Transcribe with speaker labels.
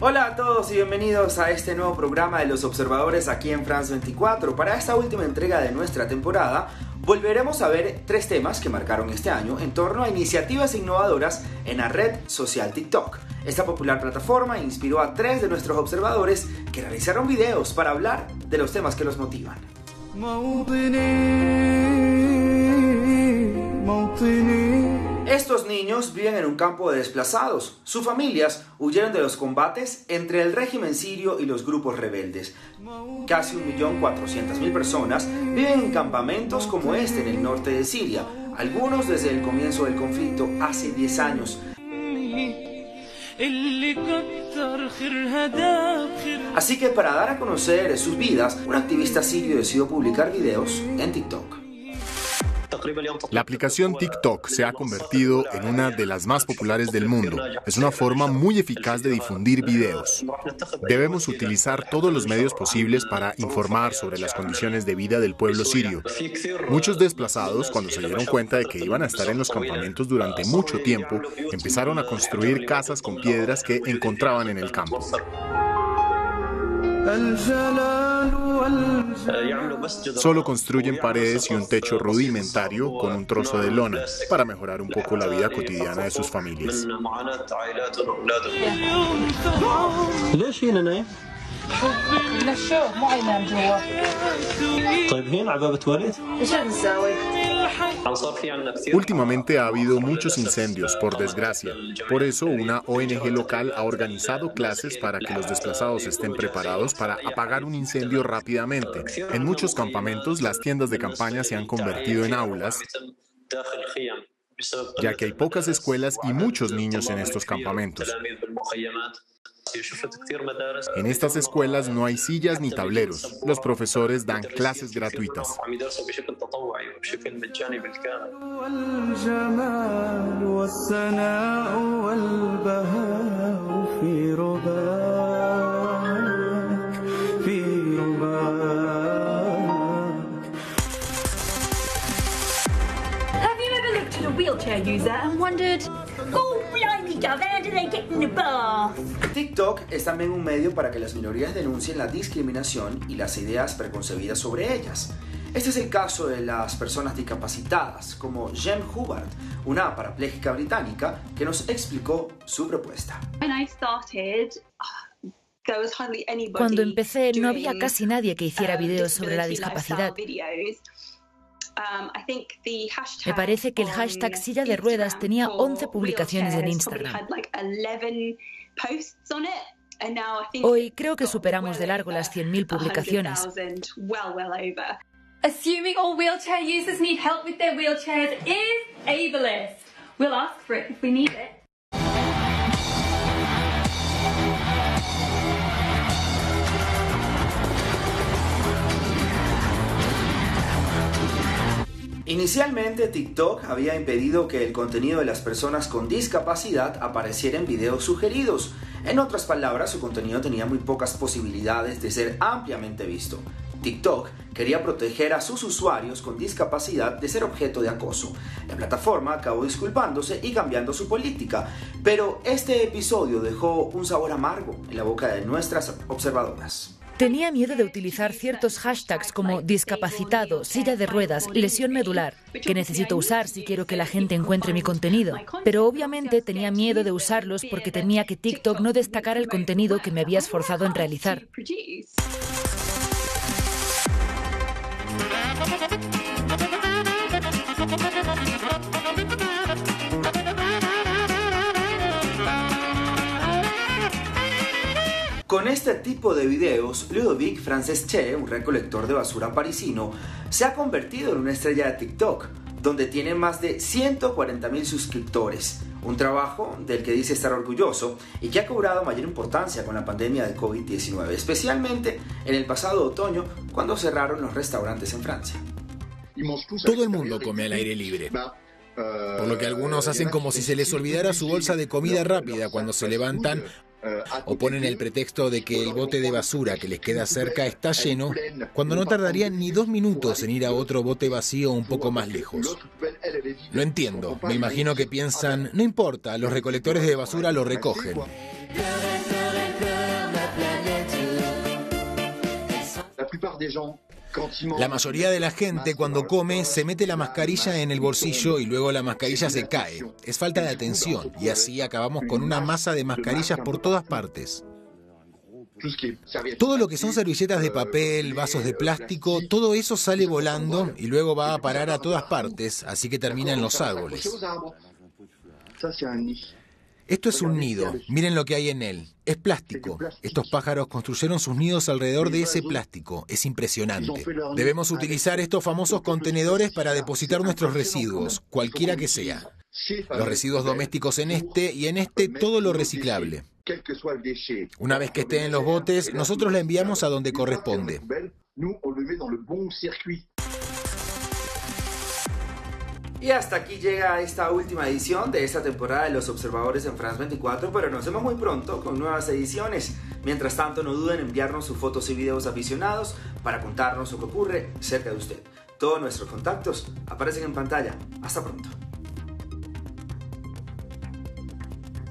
Speaker 1: Hola a todos y bienvenidos a este nuevo programa de los observadores aquí en France 24. Para esta última entrega de nuestra temporada, volveremos a ver tres temas que marcaron este año en torno a iniciativas innovadoras en la red social TikTok. Esta popular plataforma inspiró a tres de nuestros observadores que realizaron videos para hablar de los temas que los motivan. Estos niños viven en un campo de desplazados. Sus familias huyeron de los combates entre el régimen sirio y los grupos rebeldes. Casi 1.400.000 personas viven en campamentos como este en el norte de Siria, algunos desde el comienzo del conflicto hace 10 años. Así que para dar a conocer sus vidas, un activista sirio decidió publicar videos en TikTok.
Speaker 2: La aplicación TikTok se ha convertido en una de las más populares del mundo. Es una forma muy eficaz de difundir videos. Debemos utilizar todos los medios posibles para informar sobre las condiciones de vida del pueblo sirio. Muchos desplazados, cuando se dieron cuenta de que iban a estar en los campamentos durante mucho tiempo, empezaron a construir casas con piedras que encontraban en el campo. Solo construyen paredes y un techo rudimentario con un trozo de lona para mejorar un poco la vida cotidiana de sus familias. Últimamente ha habido muchos incendios, por desgracia. Por eso, una ONG local ha organizado clases para que los desplazados estén preparados para apagar un incendio rápidamente. En muchos campamentos, las tiendas de campaña se han convertido en aulas ya que hay pocas escuelas y muchos niños en estos campamentos. En estas escuelas no hay sillas ni tableros. Los profesores dan clases gratuitas.
Speaker 3: User and wondered, oh, blimey, dove, how do they get in the bath?
Speaker 1: TikTok es también un medio para que las minorías denuncien la discriminación y las ideas preconcebidas sobre ellas. Este es el caso de las personas discapacitadas, como Jem Hubbard, una parapléjica británica que nos explicó su propuesta.
Speaker 4: Cuando empecé no había casi nadie que hiciera videos sobre la discapacidad. Me parece que el hashtag silla de ruedas tenía 11 publicaciones en Instagram. Hoy creo que superamos de largo las 100.000 publicaciones.
Speaker 3: Assuming all wheelchair users need help with their wheelchairs is ableist. We'll ask for it if we need it.
Speaker 1: Inicialmente TikTok había impedido que el contenido de las personas con discapacidad apareciera en videos sugeridos. En otras palabras, su contenido tenía muy pocas posibilidades de ser ampliamente visto. TikTok quería proteger a sus usuarios con discapacidad de ser objeto de acoso. La plataforma acabó disculpándose y cambiando su política, pero este episodio dejó un sabor amargo en la boca de nuestras observadoras.
Speaker 4: Tenía miedo de utilizar ciertos hashtags como discapacitado, silla de ruedas, lesión medular, que necesito usar si quiero que la gente encuentre mi contenido. Pero obviamente tenía miedo de usarlos porque temía que TikTok no destacara el contenido que me había esforzado en realizar.
Speaker 1: Con este tipo de videos, Ludovic Francesche, un recolector de basura parisino, se ha convertido en una estrella de TikTok, donde tiene más de 140.000 suscriptores. Un trabajo del que dice estar orgulloso y que ha cobrado mayor importancia con la pandemia del COVID-19, especialmente en el pasado otoño cuando cerraron los restaurantes en Francia.
Speaker 5: Todo el mundo come al aire libre. Por lo que algunos hacen como si se les olvidara su bolsa de comida rápida cuando se levantan O ponen el pretexto de que el bote de basura que les queda cerca está lleno, cuando no tardarían ni dos minutos en ir a otro bote vacío un poco más lejos. Lo entiendo, me imagino que piensan, no importa, los recolectores de basura lo recogen. La mayoría de la gente cuando come se mete la mascarilla en el bolsillo y luego la mascarilla se cae. Es falta de atención y así acabamos con una masa de mascarillas por todas partes. Todo lo que son servilletas de papel, vasos de plástico, todo eso sale volando y luego va a parar a todas partes, así que termina en los árboles. Esto es un nido, miren lo que hay en él. Es plástico. Estos pájaros construyeron sus nidos alrededor de ese plástico. Es impresionante. Debemos utilizar estos famosos contenedores para depositar nuestros residuos, cualquiera que sea. Los residuos domésticos en este y en este todo lo reciclable. Una vez que esté en los botes, nosotros la enviamos a donde corresponde.
Speaker 1: Y hasta aquí llega esta última edición de esta temporada de Los Observadores en France 24, pero nos vemos muy pronto con nuevas ediciones. Mientras tanto, no duden en enviarnos sus fotos y videos aficionados para contarnos lo que ocurre cerca de usted. Todos nuestros contactos aparecen en pantalla. Hasta pronto.